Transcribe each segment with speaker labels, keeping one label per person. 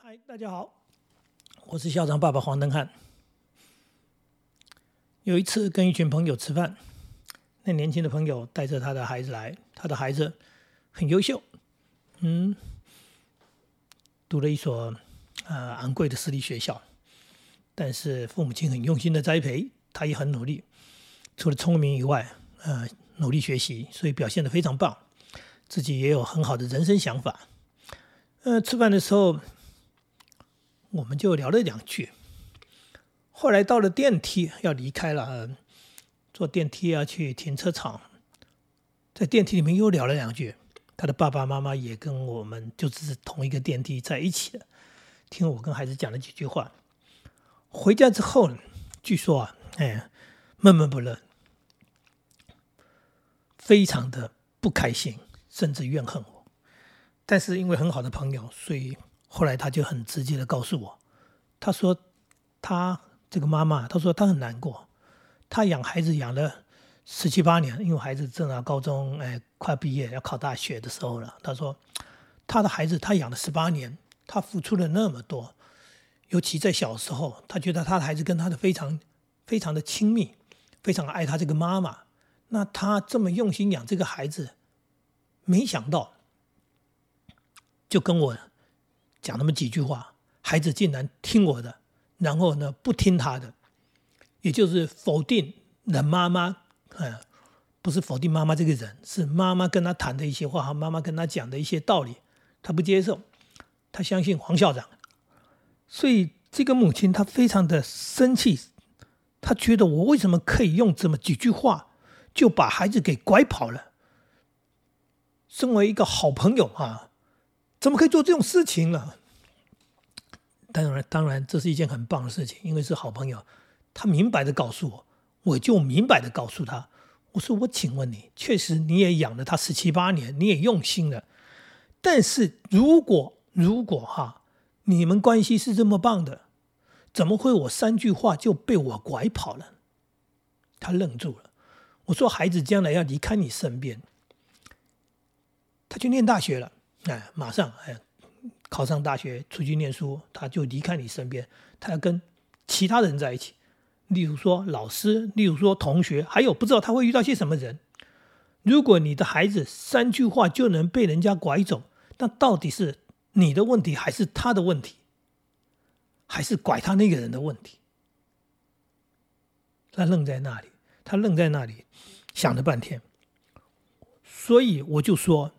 Speaker 1: 嗨，大家好，我是校长爸爸黄登汉。有一次跟一群朋友吃饭，那年轻的朋友带着他的孩子来，他的孩子很优秀，嗯，读了一所呃昂贵的私立学校，但是父母亲很用心的栽培，他也很努力，除了聪明以外，呃，努力学习，所以表现的非常棒，自己也有很好的人生想法。呃，吃饭的时候。我们就聊了两句，后来到了电梯要离开了，坐电梯要去停车场，在电梯里面又聊了两句。他的爸爸妈妈也跟我们就是同一个电梯在一起的，听我跟孩子讲了几句话。回家之后，据说啊，哎，闷闷不乐，非常的不开心，甚至怨恨我。但是因为很好的朋友，所以。后来他就很直接的告诉我，他说他这个妈妈，他说他很难过，他养孩子养了十七八年，因为孩子正在高中，哎，快毕业要考大学的时候了。他说他的孩子他养了十八年，他付出了那么多，尤其在小时候，他觉得他的孩子跟他的非常非常的亲密，非常爱他这个妈妈。那他这么用心养这个孩子，没想到就跟我。讲那么几句话，孩子竟然听我的，然后呢不听他的，也就是否定了妈妈，嗯，不是否定妈妈这个人，是妈妈跟他谈的一些话和妈妈跟他讲的一些道理，他不接受，他相信黄校长，所以这个母亲她非常的生气，她觉得我为什么可以用这么几句话就把孩子给拐跑了？身为一个好朋友啊，怎么可以做这种事情呢？当然，当然，这是一件很棒的事情，因为是好朋友，他明白的告诉我，我就明白的告诉他，我说我请问你，确实你也养了他十七八年，你也用心了，但是如果如果哈，你们关系是这么棒的，怎么会我三句话就被我拐跑了？他愣住了。我说孩子将来要离开你身边，他去念大学了，哎，马上哎。考上大学，出去念书，他就离开你身边，他要跟其他人在一起，例如说老师，例如说同学，还有不知道他会遇到些什么人。如果你的孩子三句话就能被人家拐走，那到底是你的问题，还是他的问题，还是拐他那个人的问题？他愣在那里，他愣在那里，想了半天。所以我就说，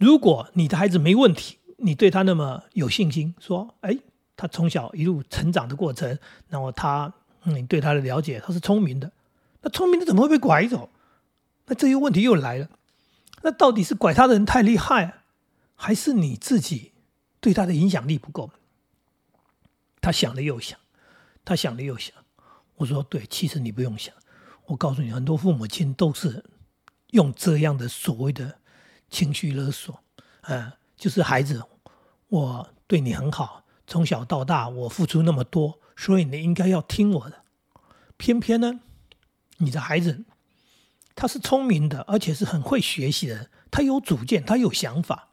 Speaker 1: 如果你的孩子没问题。你对他那么有信心，说，哎，他从小一路成长的过程，然后他，你对他的了解，他是聪明的，那聪明的怎么会被拐走？那这些问题又来了，那到底是拐他的人太厉害，还是你自己对他的影响力不够？他想了又想，他想了又想，我说，对，其实你不用想，我告诉你，很多父母亲都是用这样的所谓的情绪勒索，嗯。就是孩子，我对你很好，从小到大我付出那么多，所以你应该要听我的。偏偏呢，你的孩子他是聪明的，而且是很会学习的，他有主见，他有想法，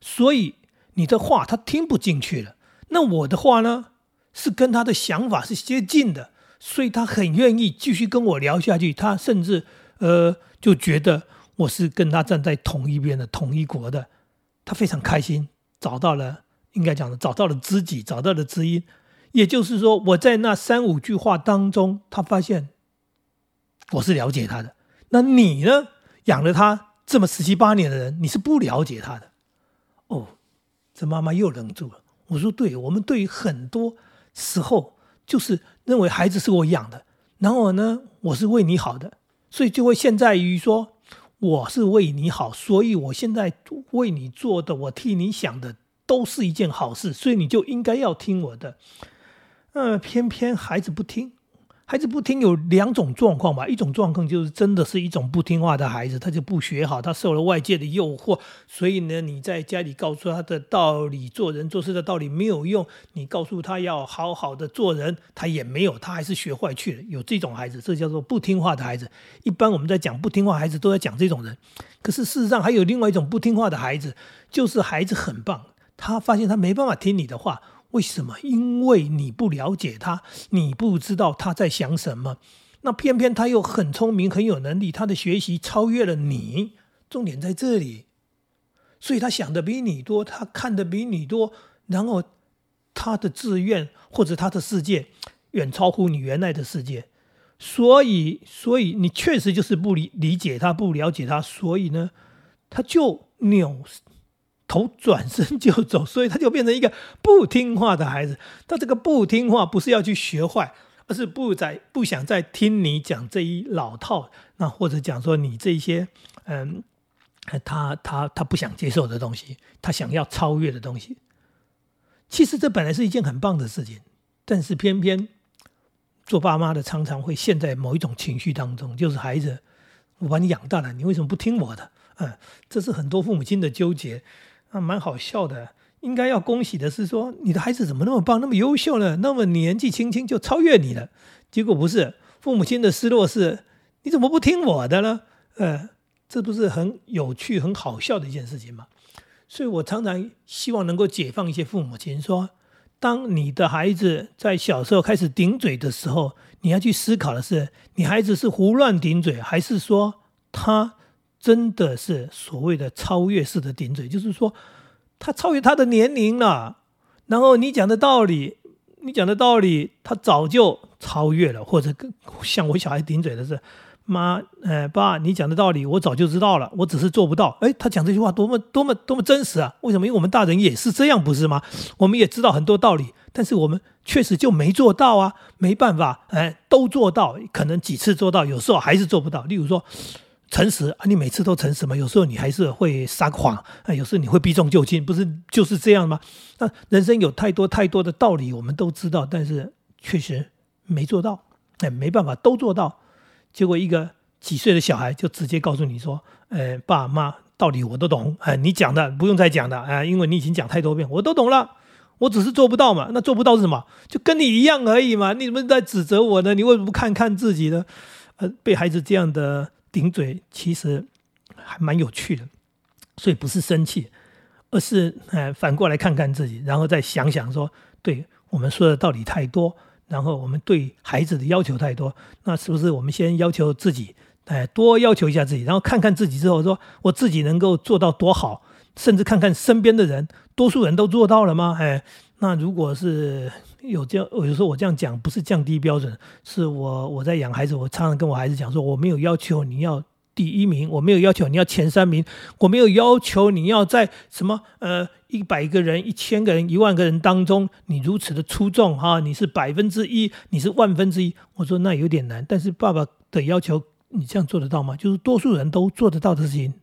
Speaker 1: 所以你的话他听不进去了。那我的话呢，是跟他的想法是接近的，所以他很愿意继续跟我聊下去。他甚至呃就觉得我是跟他站在同一边的，同一国的。他非常开心，找到了应该讲的，找到了知己，找到了知音。也就是说，我在那三五句话当中，他发现我是了解他的。那你呢？养了他这么十七八年的人，你是不了解他的。哦，这妈妈又愣住了。我说：对，我们对于很多时候就是认为孩子是我养的，然后呢，我是为你好的，所以就会陷在于说。我是为你好，所以我现在为你做的，我替你想的，都是一件好事，所以你就应该要听我的。呃，偏偏孩子不听。孩子不听有两种状况吧，一种状况就是真的是一种不听话的孩子，他就不学好，他受了外界的诱惑，所以呢，你在家里告诉他的道理、做人做事的道理没有用，你告诉他要好好的做人，他也没有，他还是学坏去了。有这种孩子，这叫做不听话的孩子。一般我们在讲不听话孩子，都在讲这种人。可是事实上还有另外一种不听话的孩子，就是孩子很棒，他发现他没办法听你的话。为什么？因为你不了解他，你不知道他在想什么。那偏偏他又很聪明，很有能力，他的学习超越了你。重点在这里，所以他想的比你多，他看的比你多，然后他的志愿或者他的世界远超乎你原来的世界。所以，所以你确实就是不理理解他，不了解他，所以呢，他就扭。头转身就走，所以他就变成一个不听话的孩子。他这个不听话不是要去学坏，而是不再不想再听你讲这一老套，那或者讲说你这些嗯，他他他不想接受的东西，他想要超越的东西。其实这本来是一件很棒的事情，但是偏偏做爸妈的常常会陷在某一种情绪当中，就是孩子，我把你养大了，你为什么不听我的？嗯，这是很多父母亲的纠结。啊，蛮好笑的。应该要恭喜的是，说你的孩子怎么那么棒，那么优秀呢？那么年纪轻轻就超越你了。结果不是，父母亲的失落是，你怎么不听我的呢？呃，这不是很有趣、很好笑的一件事情吗？所以我常常希望能够解放一些父母亲，说，当你的孩子在小时候开始顶嘴的时候，你要去思考的是，你孩子是胡乱顶嘴，还是说他？真的是所谓的超越式的顶嘴，就是说他超越他的年龄了，然后你讲的道理，你讲的道理，他早就超越了，或者跟像我小孩顶嘴的是，妈，呃，爸，你讲的道理我早就知道了，我只是做不到。哎，他讲这句话多么多么多么真实啊！为什么？因为我们大人也是这样，不是吗？我们也知道很多道理，但是我们确实就没做到啊，没办法，哎，都做到，可能几次做到，有时候还是做不到。例如说。诚实啊，你每次都诚实吗？有时候你还是会撒谎啊，有时候你会避重就轻，不是就是这样吗？那人生有太多太多的道理，我们都知道，但是确实没做到，哎，没办法都做到。结果一个几岁的小孩就直接告诉你说：“呃，爸妈道理我都懂，哎，你讲的不用再讲的，啊，因为你已经讲太多遍，我都懂了，我只是做不到嘛。那做不到是什么？就跟你一样而已嘛。你怎么在指责我呢？你为什么不看看自己呢？呃，被孩子这样的。”顶嘴其实还蛮有趣的，所以不是生气，而是呃反过来看看自己，然后再想想说，对我们说的道理太多，然后我们对孩子的要求太多，那是不是我们先要求自己，哎多要求一下自己，然后看看自己之后，说我自己能够做到多好，甚至看看身边的人，多数人都做到了吗？哎，那如果是。有这样，有时候我这样讲不是降低标准，是我我在养孩子，我常常跟我孩子讲说，我没有要求你要第一名，我没有要求你要前三名，我没有要求你要在什么呃一百个人、一千个人、一万个人当中，你如此的出众哈，你是百分之一，你是万分之一。我说那有点难，但是爸爸的要求你这样做得到吗？就是多数人都做得到的事情，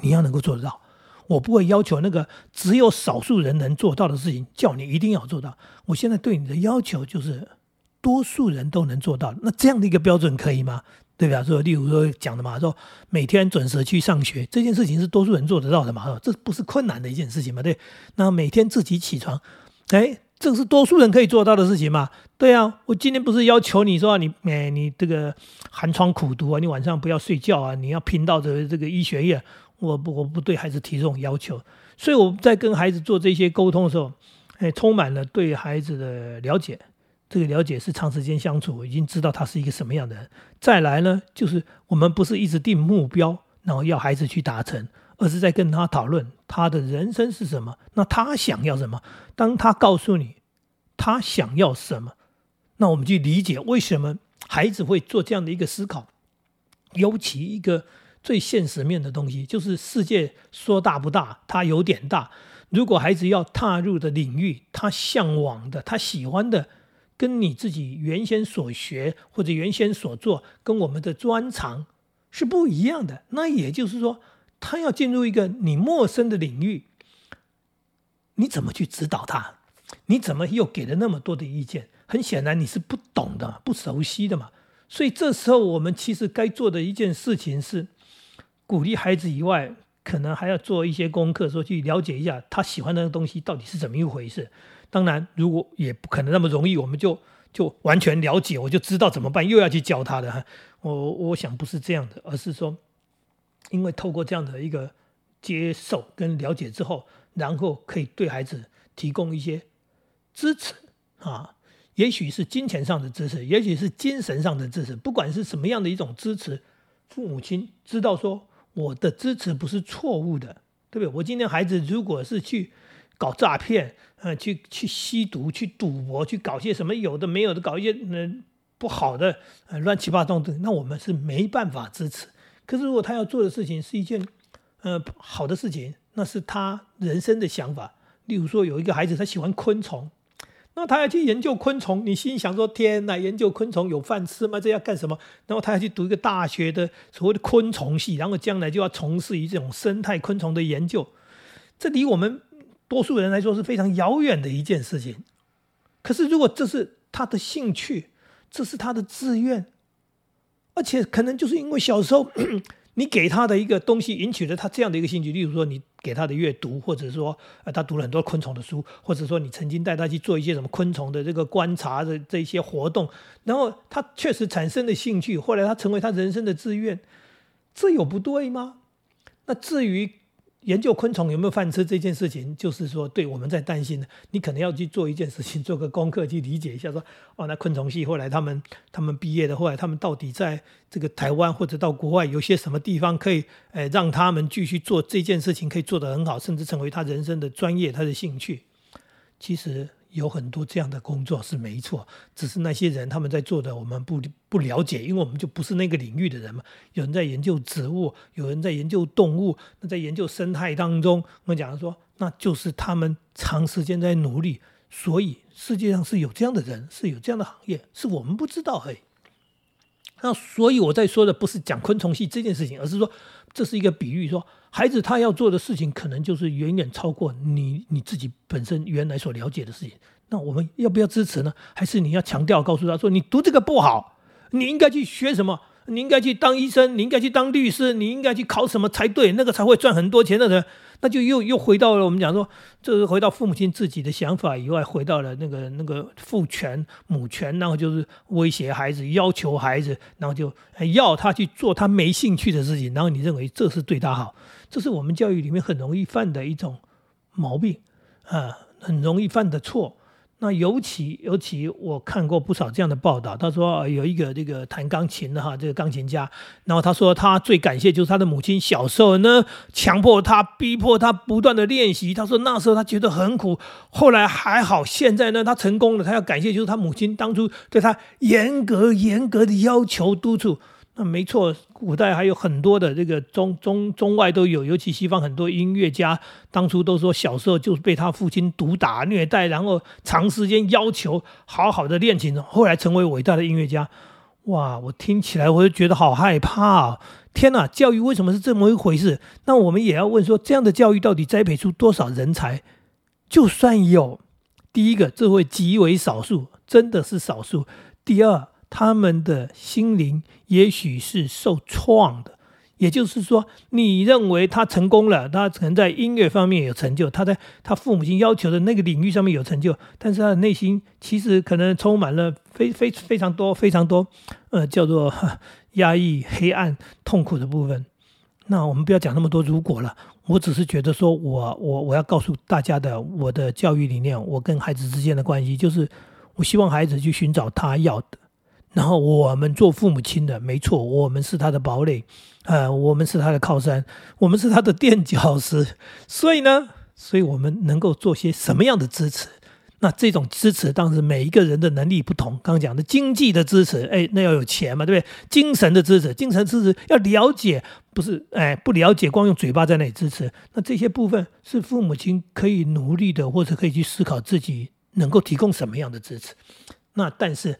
Speaker 1: 你要能够做得到。我不会要求那个只有少数人能做到的事情，叫你一定要做到。我现在对你的要求就是多数人都能做到。那这样的一个标准可以吗？对吧？说，例如说讲的嘛，说每天准时去上学这件事情是多数人做得到的嘛？这不是困难的一件事情嘛？对。那每天自己起床，哎，这是多数人可以做到的事情嘛？对啊。我今天不是要求你说你，哎，你这个寒窗苦读啊，你晚上不要睡觉啊，你要拼到这这个医学院。我不，我不对孩子提这种要求，所以我在跟孩子做这些沟通的时候，哎，充满了对孩子的了解。这个了解是长时间相处，我已经知道他是一个什么样的人。再来呢，就是我们不是一直定目标，然后要孩子去达成，而是在跟他讨论他的人生是什么，那他想要什么。当他告诉你他想要什么，那我们去理解为什么孩子会做这样的一个思考，尤其一个。最现实面的东西就是世界说大不大，它有点大。如果孩子要踏入的领域，他向往的、他喜欢的，跟你自己原先所学或者原先所做，跟我们的专长是不一样的。那也就是说，他要进入一个你陌生的领域，你怎么去指导他？你怎么又给了那么多的意见？很显然你是不懂的、不熟悉的嘛。所以这时候我们其实该做的一件事情是。鼓励孩子以外，可能还要做一些功课，说去了解一下他喜欢那个东西到底是怎么一回事。当然，如果也不可能那么容易，我们就就完全了解，我就知道怎么办，又要去教他的。我我想不是这样的，而是说，因为透过这样的一个接受跟了解之后，然后可以对孩子提供一些支持啊，也许是金钱上的支持，也许是精神上的支持，不管是什么样的一种支持，父母亲知道说我的支持不是错误的，对不对？我今天孩子如果是去搞诈骗，呃，去去吸毒、去赌博、去搞些什么有的没有的，搞一些嗯不好的呃乱七八糟的，那我们是没办法支持。可是如果他要做的事情是一件呃好的事情，那是他人生的想法。例如说，有一个孩子他喜欢昆虫，那他要去研究昆虫，你心想说：天哪，研究昆虫有饭吃吗？这要干什么？然后他要去读一个大学的所谓的昆虫系，然后将来就要从事于这种生态昆虫的研究，这离我们多数人来说是非常遥远的一件事情。可是如果这是他的兴趣，这是他的志愿，而且可能就是因为小时候。你给他的一个东西引起了他这样的一个兴趣，例如说你给他的阅读，或者说呃他读了很多昆虫的书，或者说你曾经带他去做一些什么昆虫的这个观察的这些活动，然后他确实产生了兴趣，后来他成为他人生的志愿，这有不对吗？那至于。研究昆虫有没有饭吃这件事情，就是说，对我们在担心的，你可能要去做一件事情，做个功课去理解一下，说，哦，那昆虫系后来他们他们毕业的，后来他们到底在这个台湾或者到国外有些什么地方可以，呃，让他们继续做这件事情，可以做得很好，甚至成为他人生的专业，他的兴趣，其实。有很多这样的工作是没错，只是那些人他们在做的我们不不了解，因为我们就不是那个领域的人嘛。有人在研究植物，有人在研究动物，那在研究生态当中，我们讲说，那就是他们长时间在努力，所以世界上是有这样的人，是有这样的行业，是我们不知道而已。那所以我在说的不是讲昆虫系这件事情，而是说这是一个比喻，说。孩子他要做的事情，可能就是远远超过你你自己本身原来所了解的事情。那我们要不要支持呢？还是你要强调告诉他说，你读这个不好，你应该去学什么？你应该去当医生，你应该去当律师，你应该去考什么才对？那个才会赚很多钱的人，那就又又回到了我们讲说，这是回到父母亲自己的想法以外，回到了那个那个父权母权，然后就是威胁孩子，要求孩子，然后就要他去做他没兴趣的事情，然后你认为这是对他好，这是我们教育里面很容易犯的一种毛病啊，很容易犯的错。那尤其尤其，我看过不少这样的报道。他说有一个这个弹钢琴的哈，这个钢琴家，然后他说他最感谢就是他的母亲小时候呢，强迫他、逼迫他不断的练习。他说那时候他觉得很苦，后来还好，现在呢他成功了。他要感谢就是他母亲当初对他严格严格的要求督促。那没错，古代还有很多的这个中中中外都有，尤其西方很多音乐家，当初都说小时候就是被他父亲毒打虐待，然后长时间要求好好的练琴，后来成为伟大的音乐家。哇，我听起来我就觉得好害怕啊！天哪，教育为什么是这么一回事？那我们也要问说，这样的教育到底栽培出多少人才？就算有，第一个这会极为少数，真的是少数。第二。他们的心灵也许是受创的，也就是说，你认为他成功了，他可能在音乐方面有成就，他在他父母亲要求的那个领域上面有成就，但是他的内心其实可能充满了非非非常多非常多，呃，叫做 压抑、黑暗、痛苦的部分。那我们不要讲那么多如果了，我只是觉得说，我我我要告诉大家的，我的教育理念，我跟孩子之间的关系，就是我希望孩子去寻找他要的。然后我们做父母亲的，没错，我们是他的堡垒，呃，我们是他的靠山，我们是他的垫脚石。所以呢，所以我们能够做些什么样的支持？那这种支持，当时每一个人的能力不同。刚刚讲的经济的支持，哎，那要有钱嘛，对不对？精神的支持，精神支持要了解，不是哎不了解，光用嘴巴在那里支持。那这些部分是父母亲可以努力的，或者可以去思考自己能够提供什么样的支持。那但是。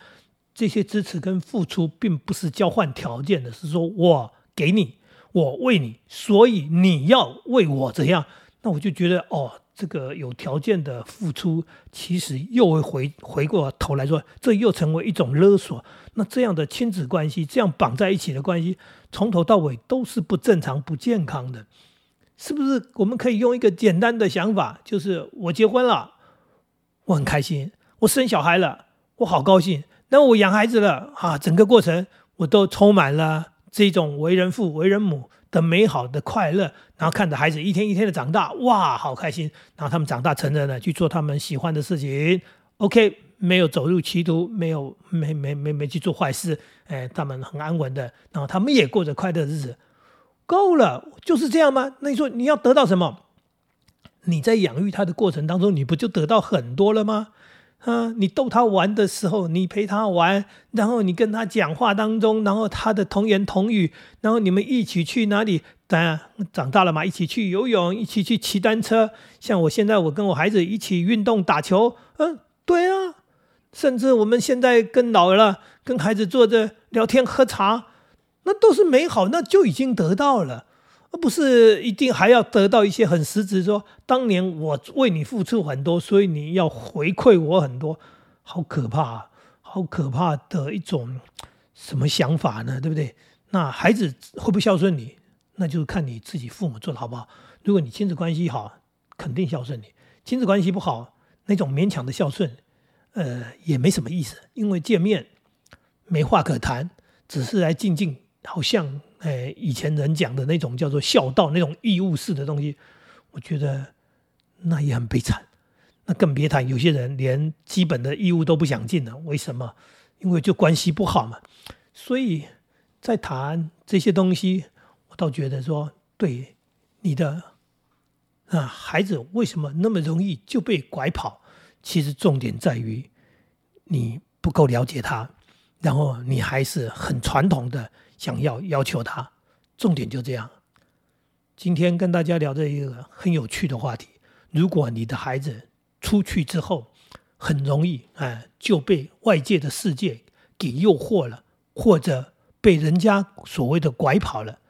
Speaker 1: 这些支持跟付出并不是交换条件的，是说我给你，我为你，所以你要为我怎样？那我就觉得哦，这个有条件的付出，其实又会回回过头来说，这又成为一种勒索。那这样的亲子关系，这样绑在一起的关系，从头到尾都是不正常、不健康的，是不是？我们可以用一个简单的想法，就是我结婚了，我很开心；我生小孩了，我好高兴。那我养孩子了啊，整个过程我都充满了这种为人父、为人母的美好的快乐，然后看着孩子一天一天的长大，哇，好开心！然后他们长大成人了，去做他们喜欢的事情，OK，没有走入歧途，没有没没没没去做坏事，哎，他们很安稳的，然后他们也过着快乐日子，够了，就是这样吗？那你说你要得到什么？你在养育他的过程当中，你不就得到很多了吗？啊，你逗他玩的时候，你陪他玩，然后你跟他讲话当中，然后他的童言童语，然后你们一起去哪里？当然长大了嘛，一起去游泳，一起去骑单车。像我现在，我跟我孩子一起运动打球，嗯，对啊，甚至我们现在更老了，跟孩子坐着聊天喝茶，那都是美好，那就已经得到了。而不是一定还要得到一些很实质，说当年我为你付出很多，所以你要回馈我很多，好可怕，好可怕的一种什么想法呢？对不对？那孩子会不会孝顺你，那就是看你自己父母做的好不好。如果你亲子关系好，肯定孝顺你；亲子关系不好，那种勉强的孝顺，呃，也没什么意思，因为见面没话可谈，只是来静静，好像。哎，以前人讲的那种叫做孝道，那种义务式的东西，我觉得那也很悲惨。那更别谈有些人连基本的义务都不想尽了。为什么？因为就关系不好嘛。所以在谈这些东西，我倒觉得说，对你的啊孩子为什么那么容易就被拐跑？其实重点在于你不够了解他，然后你还是很传统的。想要要求他，重点就这样。今天跟大家聊这一个很有趣的话题。如果你的孩子出去之后，很容易哎就被外界的世界给诱惑了，或者被人家所谓的拐跑了，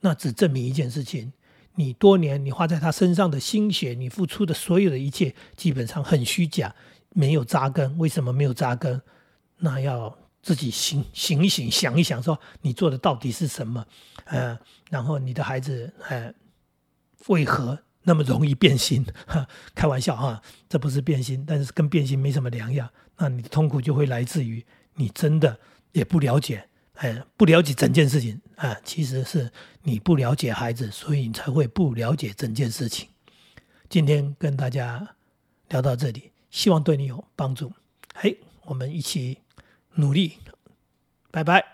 Speaker 1: 那只证明一件事情：你多年你花在他身上的心血，你付出的所有的一切，基本上很虚假，没有扎根。为什么没有扎根？那要。自己醒醒一醒，想一想，说你做的到底是什么？呃，然后你的孩子，呃，为何那么容易变心？哈 开玩笑哈，这不是变心，但是跟变心没什么两样。那你的痛苦就会来自于你真的也不了解，哎，不了解整件事情啊。其实是你不了解孩子，所以你才会不了解整件事情。今天跟大家聊到这里，希望对你有帮助。嘿，我们一起。努力，拜拜。